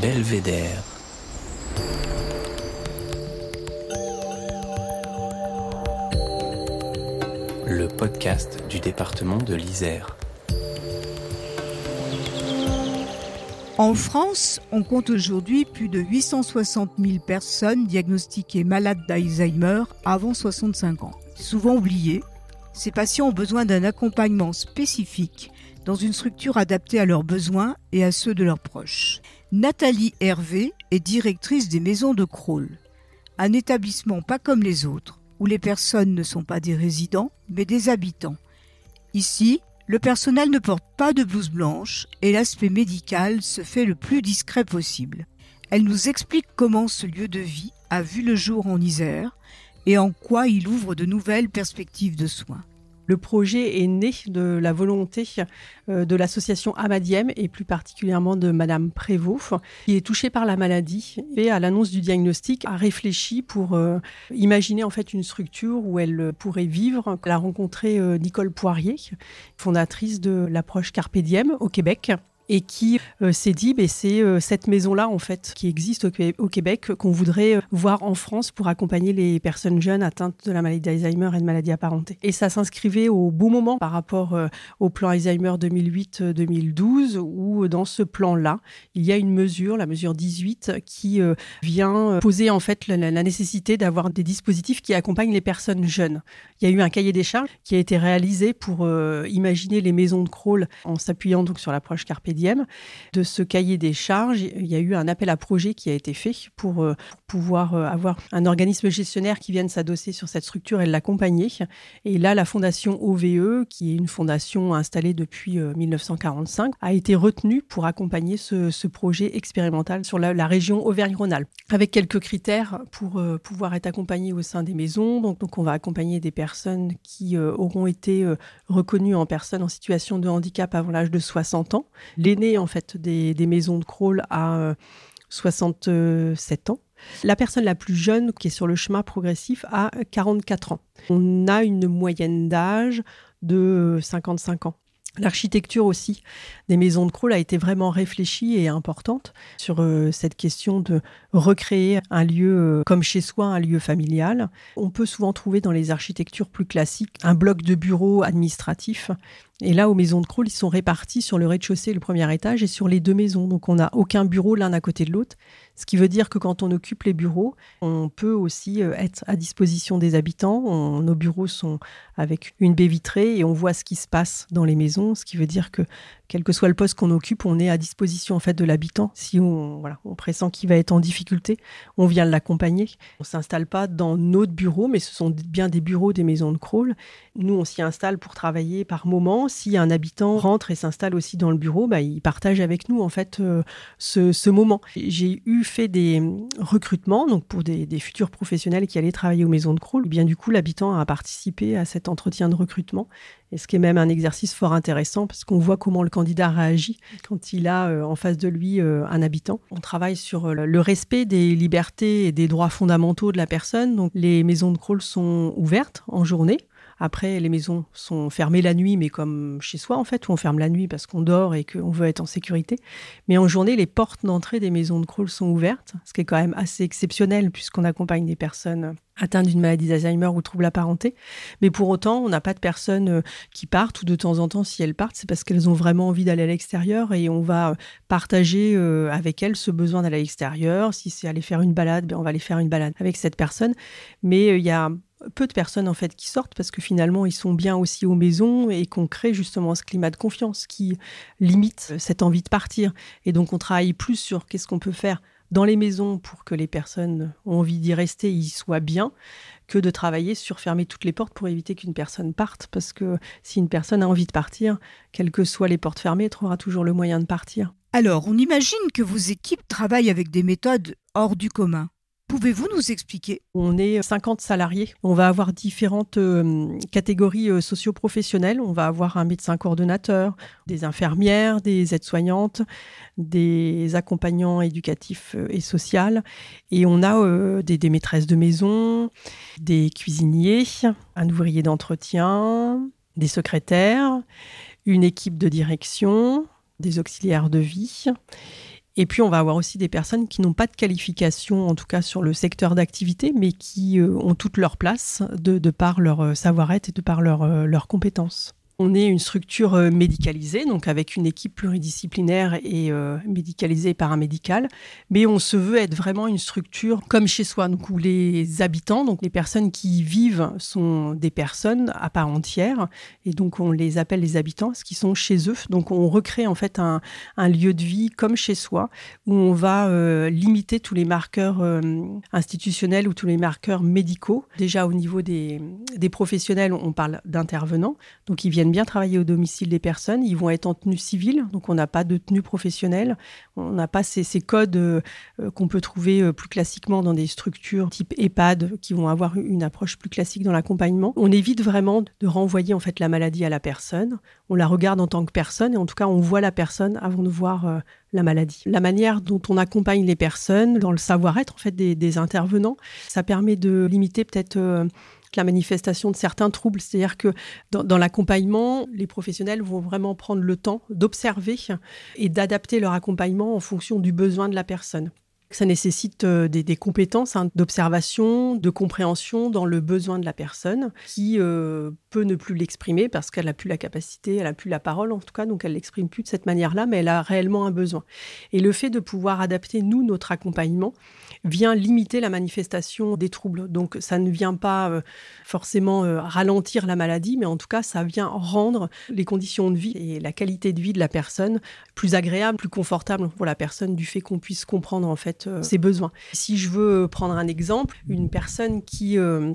Belvédère. Le podcast du département de l'Isère. En France, on compte aujourd'hui plus de 860 000 personnes diagnostiquées malades d'Alzheimer avant 65 ans. Souvent oubliées, ces patients ont besoin d'un accompagnement spécifique dans une structure adaptée à leurs besoins et à ceux de leurs proches. Nathalie Hervé est directrice des maisons de Crawl, un établissement pas comme les autres, où les personnes ne sont pas des résidents, mais des habitants. Ici, le personnel ne porte pas de blouse blanche et l'aspect médical se fait le plus discret possible. Elle nous explique comment ce lieu de vie a vu le jour en Isère et en quoi il ouvre de nouvelles perspectives de soins. Le projet est né de la volonté euh, de l'association Amadiem et plus particulièrement de Madame Prévost, qui est touchée par la maladie et à l'annonce du diagnostic a réfléchi pour euh, imaginer en fait une structure où elle pourrait vivre. Elle a rencontré euh, Nicole Poirier, fondatrice de l'approche Carpe Diem au Québec et qui euh, s'est dit ben, c'est euh, cette maison-là en fait qui existe au, Québec qu'on voudrait euh, voir en France pour accompagner les personnes jeunes atteintes de la maladie d'Alzheimer et de maladies apparentées. Et ça s'inscrivait au bon moment par rapport au plan Alzheimer 2008-2012 où dans ce plan-là, il y a une mesure, la mesure 18, qui vient poser en fait la, la nécessité d'avoir des dispositifs qui accompagnent les personnes jeunes. Il y a eu un cahier des charges qui a été réalisé pour imaginer les maisons de crawl en s'appuyant donc sur l'approche Carpe de ce cahier des charges, il y a eu un appel à projet qui a été fait pour, euh, pouvoir euh, avoir un organisme gestionnaire qui vienne s'adosser sur cette structure et l'accompagner. Et là, la fondation OVE, qui est une fondation installée depuis 1945, euh, a été retenue pour accompagner ce, projet expérimental sur la, région Auvergne-Rhône-Alpes, avec quelques critères pour pouvoir être accompagné au sein des maisons. Donc, on va accompagner des personnes qui auront été reconnues en personnes en situation de handicap avant l'âge de 60 ans. L'aîné, en fait, des, maisons de crawl a 67 euh, ans. La personne la plus jeune qui est sur le chemin progressif a 44 ans. On a une moyenne d'âge de 55 ans. L'architecture aussi des maisons de crawl a été vraiment réfléchie et importante sur euh, cette question de recréer un lieu euh, comme chez soi, un lieu familial. On peut souvent trouver dans les architectures plus classiques un bloc de bureaux administratifs et là, aux maisons de crawl, ils sont répartis sur le rez-de-chaussée, le premier étage, et sur les deux maisons. Donc, on n'a aucun bureau l'un à côté de l'autre. Ce qui veut dire que quand on occupe les bureaux, on peut aussi euh, être à disposition des habitants. nos bureaux sont avec une baie vitrée et on voit ce qui se passe dans les maisons. Ce qui veut dire que quel que soit le poste qu'on occupe, on est à disposition en fait de l'habitant. Si on, voilà, on pressent qu'il va être en difficulté, on vient l'accompagner. On s'installe pas dans notre bureau, mais ce sont bien des bureaux des maisons de crawl. Nous, on s'y installe pour travailler par moment. Si un habitant rentre et s'installe aussi dans le bureau, bah, il partage avec nous en fait euh, ce, moment. J'ai eu fait des recrutements donc pour des, des, futurs professionnels qui allaient travailler aux maisons de crawl. Bien du coup, l'habitant a participé à cet entretien de recrutement et ce qui est même un exercice fort intéressant parce qu'on voit comment le candidat réagit quand il a euh, en face de lui euh, un habitant. On travaille sur euh, le respect des libertés et des droits fondamentaux de la personne. Donc les maisons de crawl sont ouvertes en journée. Après, les maisons sont fermées la nuit, mais comme chez soi, en fait, où on ferme la nuit parce qu'on dort et qu'on veut être en sécurité. Mais en journée, les portes d'entrée des maisons de crawl sont ouvertes, ce qui est quand même assez exceptionnel puisqu'on accompagne des personnes atteintes d'une maladie d'Alzheimer ou trouble apparenté. Mais pour autant, on n'a pas de personnes euh, qui partent ou de temps en temps, si elles partent, c'est parce qu'elles ont vraiment envie d'aller à l'extérieur et on va partager euh, avec elles ce besoin d'aller à l'extérieur. Si c'est aller faire une balade, ben on va aller faire une balade avec cette personne. Mais euh, il y a peu de personnes en fait qui sortent parce que finalement ils sont bien aussi aux maisons et qu'on crée justement ce climat de confiance qui limite cette envie de partir. Et donc on travaille plus sur qu'est-ce qu'on peut faire dans les maisons pour que les personnes ont envie d'y rester, y soient bien, que de travailler sur fermer toutes les portes pour éviter qu'une personne parte. Parce que si une personne a envie de partir, quelles que soient les portes fermées, elle trouvera toujours le moyen de partir. Alors, on imagine que vos équipes travaillent avec des méthodes hors du commun. Pouvez-vous nous expliquer? On est 50 salariés. On va avoir différentes euh, catégories euh, socio-professionnelles. On va avoir un médecin coordonnateur, des infirmières, des aides-soignantes, des accompagnants éducatifs euh, et sociaux. Et on a des maîtresses de maison, des cuisiniers, un ouvrier d'entretien, des secrétaires, une équipe de direction, des auxiliaires de vie. Et puis, on va avoir aussi des personnes qui n'ont pas de qualification, en tout cas sur le secteur d'activité, mais qui euh, ont toute leur place de, par leur euh, savoir-être et de par leurs compétences. On est une structure euh, médicalisée, donc avec une équipe pluridisciplinaire et euh, médicalisée et paramédicale, mais on se veut être vraiment une structure comme chez soi, donc où les habitants, donc les personnes qui y vivent, sont des personnes à part entière, et donc on les appelle les habitants, ce qui sont chez eux. Donc on recrée en fait un, lieu de vie comme chez soi, où on va euh, limiter tous les marqueurs institutionnels ou tous les marqueurs médicaux. Déjà au niveau des, des professionnels, on parle d'intervenants, donc ils viennent bien travailler au domicile des personnes. Ils vont être en tenue civile, donc on n'a pas de tenue professionnelle. On n'a pas ces, codes euh, euh, qu'on peut trouver euh, plus classiquement dans des structures type EHPAD qui vont avoir une approche plus classique dans l'accompagnement. On évite vraiment de renvoyer en fait la maladie à la personne. On la regarde en tant que personne et en tout cas on voit la personne avant de voir la maladie. La manière dont on accompagne les personnes dans le savoir-être en fait des, des, intervenants, ça permet de limiter peut-être la manifestation de certains troubles. C'est-à-dire que dans, l'accompagnement, les professionnels vont vraiment prendre le temps d'observer et d'adapter leur accompagnement en fonction du besoin de la personne. Ça nécessite euh, des, compétences hein, d'observation, de compréhension dans le besoin de la personne qui euh, peut ne plus l'exprimer parce qu'elle n'a plus la capacité, elle n'a plus la parole en tout cas, donc elle l'exprime plus de cette manière-là, mais elle a réellement un besoin. Et le fait de pouvoir adapter, nous, notre accompagnement, vient limiter la manifestation des troubles. Donc ça ne vient pas euh, forcément ralentir la maladie, mais en tout cas, ça vient rendre les conditions de vie et la qualité de vie de la personne plus agréable, plus confortable pour la personne du fait qu'on puisse comprendre en fait euh, ses besoins. Si je veux prendre un exemple, une personne qui euh,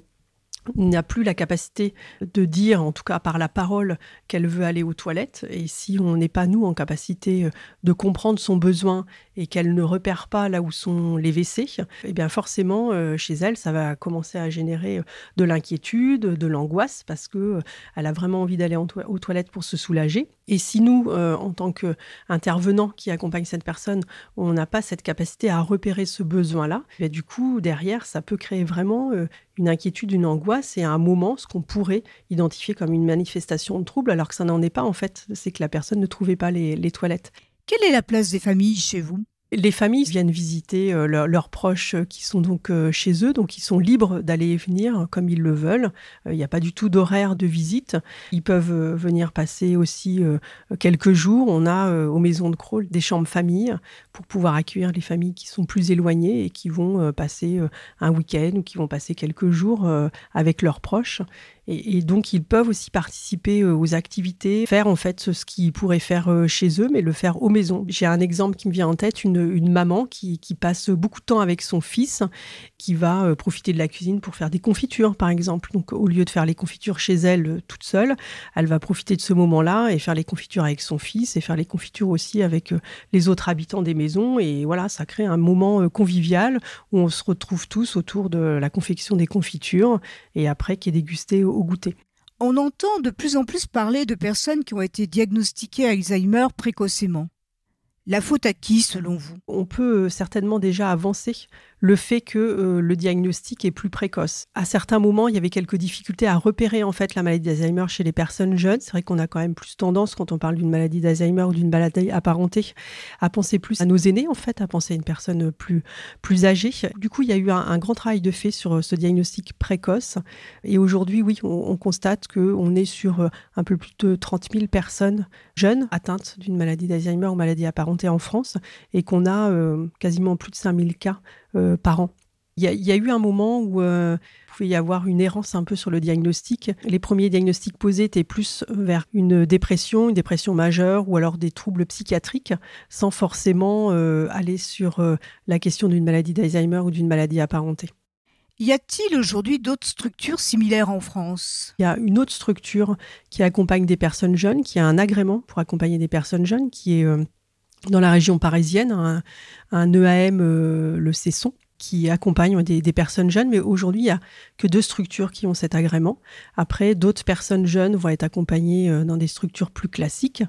n'a plus la capacité de dire, en tout cas par la parole, qu'elle veut aller aux toilettes. Et si on n'est pas, nous, en capacité euh, de comprendre son besoin et qu'elle ne repère pas là où sont les WC, eh bien forcément, euh, chez elle, ça va commencer à générer euh, de l'inquiétude, de l'angoisse, parce que elle a vraiment envie d'aller aux toilettes pour se soulager. Et si nous, en tant qu'intervenants qui accompagnent cette personne, on n'a pas cette capacité à repérer ce besoin-là, du coup, derrière, ça peut créer vraiment une inquiétude, une angoisse et à un moment ce qu'on pourrait identifier comme une manifestation de trouble alors que ça n'en est pas en fait, c'est que la personne ne trouvait pas les, toilettes. Quelle est la place des familles chez vous? Les familles viennent visiter euh, leurs proches euh, qui sont donc euh, chez eux, donc ils sont libres d'aller et venir comme ils le veulent. Il n'y a pas du tout d'horaire de visite. Ils peuvent venir passer aussi quelques jours. On a aux maisons de Crawl des chambres familles pour pouvoir accueillir les familles qui sont plus éloignées et qui vont passer un week-end ou qui vont passer quelques jours avec leurs proches. Et, donc, ils peuvent aussi participer euh, aux activités, faire en fait ce qu'ils pourraient faire euh, chez eux, mais le faire aux maisons. J'ai un exemple qui me vient en tête, une, maman qui, passe beaucoup de temps avec son fils, qui va euh, profiter de la cuisine pour faire des confitures, par exemple. Donc, au lieu de faire les confitures chez elle toute seule, elle va profiter de ce moment-là et faire les confitures avec son fils et faire les confitures aussi avec les autres habitants des maisons. Et voilà, ça crée un moment convivial où on se retrouve tous autour de la confection des confitures et après qui est dégusté goûter. On entend de plus en plus parler de personnes qui ont été diagnostiquées Alzheimer précocement. La faute à qui selon vous? On peut certainement déjà avancer le fait que euh, le diagnostic est plus précoce. À certains moments, il y avait quelques difficultés à repérer en fait la maladie d'Alzheimer chez les personnes jeunes. C'est vrai qu'on a quand même plus tendance quand on parle d'une maladie d'Alzheimer ou d'une maladie apparentée à penser plus à nos aînés en fait, à penser à une personne plus plus âgée. Du coup, il y a eu un, grand travail de fait sur euh, ce diagnostic précoce. Et aujourd'hui, oui, on, constate que on est sur euh, un peu plus de 30 000 personnes jeunes atteintes d'une maladie d'Alzheimer ou maladie apparentée en France et qu'on a quasiment plus de 5 000 cas euh, par an. Il y, a eu un moment où euh, il pouvait y avoir une errance un peu sur le diagnostic. Les premiers diagnostics posés étaient plus vers une dépression, une dépression majeure ou alors des troubles psychiatriques, sans forcément euh, aller sur la question d'une maladie d'Alzheimer ou d'une maladie apparentée. Y a-t-il aujourd'hui d'autres structures similaires en France? Il y a une autre structure qui accompagne des personnes jeunes, qui a un agrément pour accompagner des personnes jeunes, qui est dans la région parisienne, un, EAM, euh, le Cesson, qui accompagne des, personnes jeunes, mais aujourd'hui, il n'y a que deux structures qui ont cet agrément. Après, d'autres personnes jeunes vont être accompagnées euh, dans des structures plus classiques.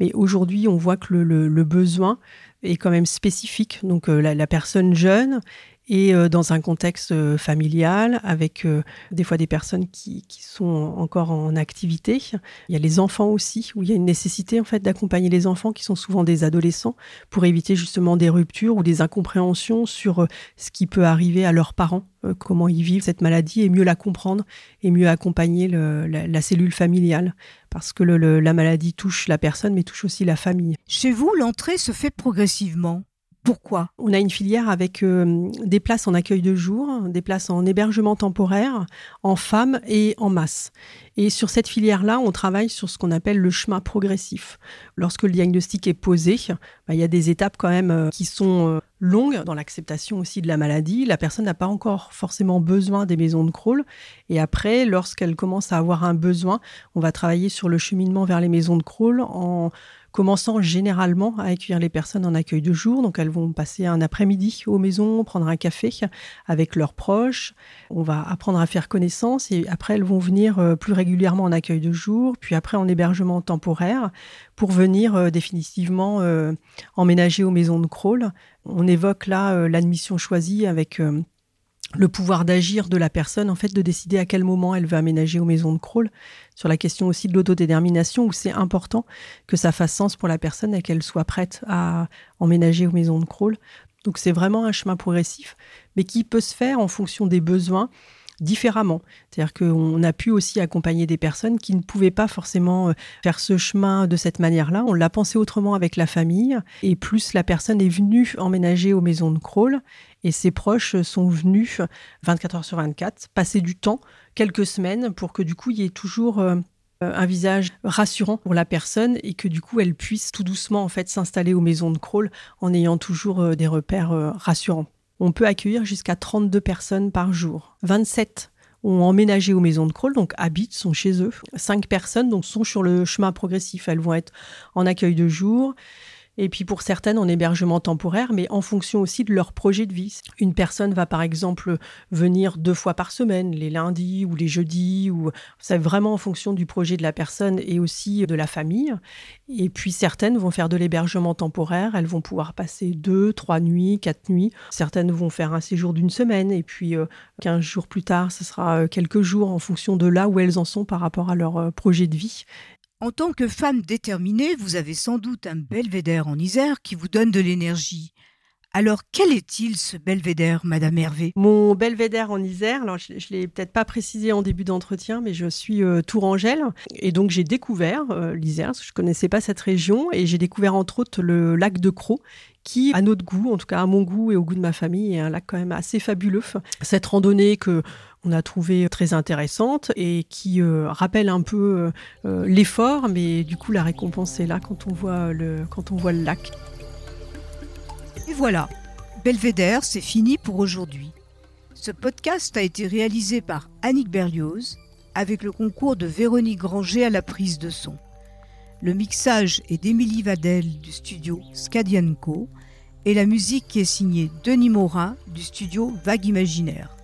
Mais aujourd'hui, on voit que le, besoin est quand même spécifique. Donc, euh, la, personne jeune et euh, dans un contexte euh, familial avec euh, des fois des personnes qui, qui, sont encore en activité. Il y a les enfants aussi où il y a une nécessité en fait d'accompagner les enfants qui sont souvent des adolescents pour éviter justement des ruptures ou des incompréhensions sur ce qui peut arriver à leurs parents, comment ils vivent cette maladie et mieux la comprendre et mieux accompagner le, la, la, cellule familiale parce que le, le, la maladie touche la personne mais touche aussi la famille. Chez vous, l'entrée se fait progressivement? Pourquoi? On a une filière avec euh, des places en accueil de jour, des places en hébergement temporaire, en femmes et en masse. Et sur cette filière-là, on travaille sur ce qu'on appelle le chemin progressif. Lorsque le diagnostic est posé, bah, il y a des étapes quand même euh, qui sont euh, longues dans l'acceptation aussi de la maladie. La personne n'a pas encore forcément besoin des maisons de crawl. Et après, lorsqu'elle commence à avoir un besoin, on va travailler sur le cheminement vers les maisons de crawl en commençant généralement à accueillir les personnes en accueil de jour. Donc elles vont passer un après-midi aux maisons, prendre un café avec leurs proches. On va apprendre à faire connaissance et après elles vont venir euh, plus régulièrement en accueil de jour, puis après en hébergement temporaire pour venir définitivement euh, emménager aux maisons de crawl. On évoque là l'admission choisie avec le pouvoir d'agir de la personne, en fait, de décider à quel moment elle veut aménager aux maisons de crawl, sur la question aussi de l'autodétermination, où c'est important que ça fasse sens pour la personne et qu'elle soit prête à emménager aux maisons de crawl. Donc c'est vraiment un chemin progressif, mais qui peut se faire en fonction des besoins différemment. C'est-à-dire qu'on a pu aussi accompagner des personnes qui ne pouvaient pas forcément faire ce chemin de cette manière-là. On l'a pensé autrement avec la famille. Et plus la personne est venue emménager aux maisons de crawl, et ses proches sont venus 24 heures sur 24, passer du temps, quelques semaines, pour que du coup il y ait toujours un visage rassurant pour la personne et que du coup elle puisse tout doucement en fait s'installer aux maisons de crawl en ayant toujours des repères rassurants. On peut accueillir jusqu'à 32 personnes par jour. 27 ont emménagé aux maisons de crawl, donc habitent, sont chez eux. 5 personnes donc sont sur le chemin progressif. Elles vont être en accueil de jour, et puis pour certaines en hébergement temporaire, mais en fonction aussi de leur projet de vie. Une personne va par exemple venir deux fois par semaine, les lundis ou les jeudis, ou c'est vraiment en fonction du projet de la personne et aussi de la famille. Et puis certaines vont faire de l'hébergement temporaire, elles vont pouvoir passer deux, trois nuits, quatre nuits. Certaines vont faire un séjour d'une semaine et puis euh, 15 jours plus tard, ce sera quelques jours en fonction de là où elles en sont par rapport à leur euh, projet de vie. En tant que femme déterminée, vous avez sans doute un belvédère en Isère qui vous donne de l'énergie. Alors, quel est-il ce belvédère, Madame Hervé? Mon belvédère en Isère, alors je ne l'ai peut-être pas précisé en début d'entretien, mais je suis euh, Tourangelle. Et donc, j'ai découvert euh, l'Isère, je ne connaissais pas cette région, et j'ai découvert entre autres le lac de Croix, qui, à notre goût, en tout cas à mon goût et au goût de ma famille, est un lac quand même assez fabuleux. Cette randonnée que a trouvé très intéressante et qui euh, rappelle un peu euh, l'effort, mais du coup la récompense est là quand on voit le, quand on voit le lac. Et voilà, Belvédère, c'est fini pour aujourd'hui. Ce podcast a été réalisé par Annick Berlioz avec le concours de Véronique Granger à la prise de son. Le mixage est d'Émilie Vadel du studio Scadianco et la musique est signée Denis Morin du studio Vague Imaginaire.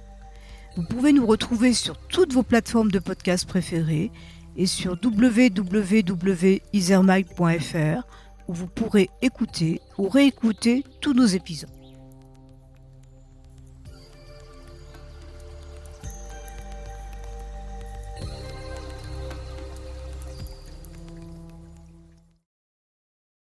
Vous pouvez nous retrouver sur toutes vos plateformes de podcast préférées et sur www.isermike.fr où vous pourrez écouter ou réécouter tous nos épisodes.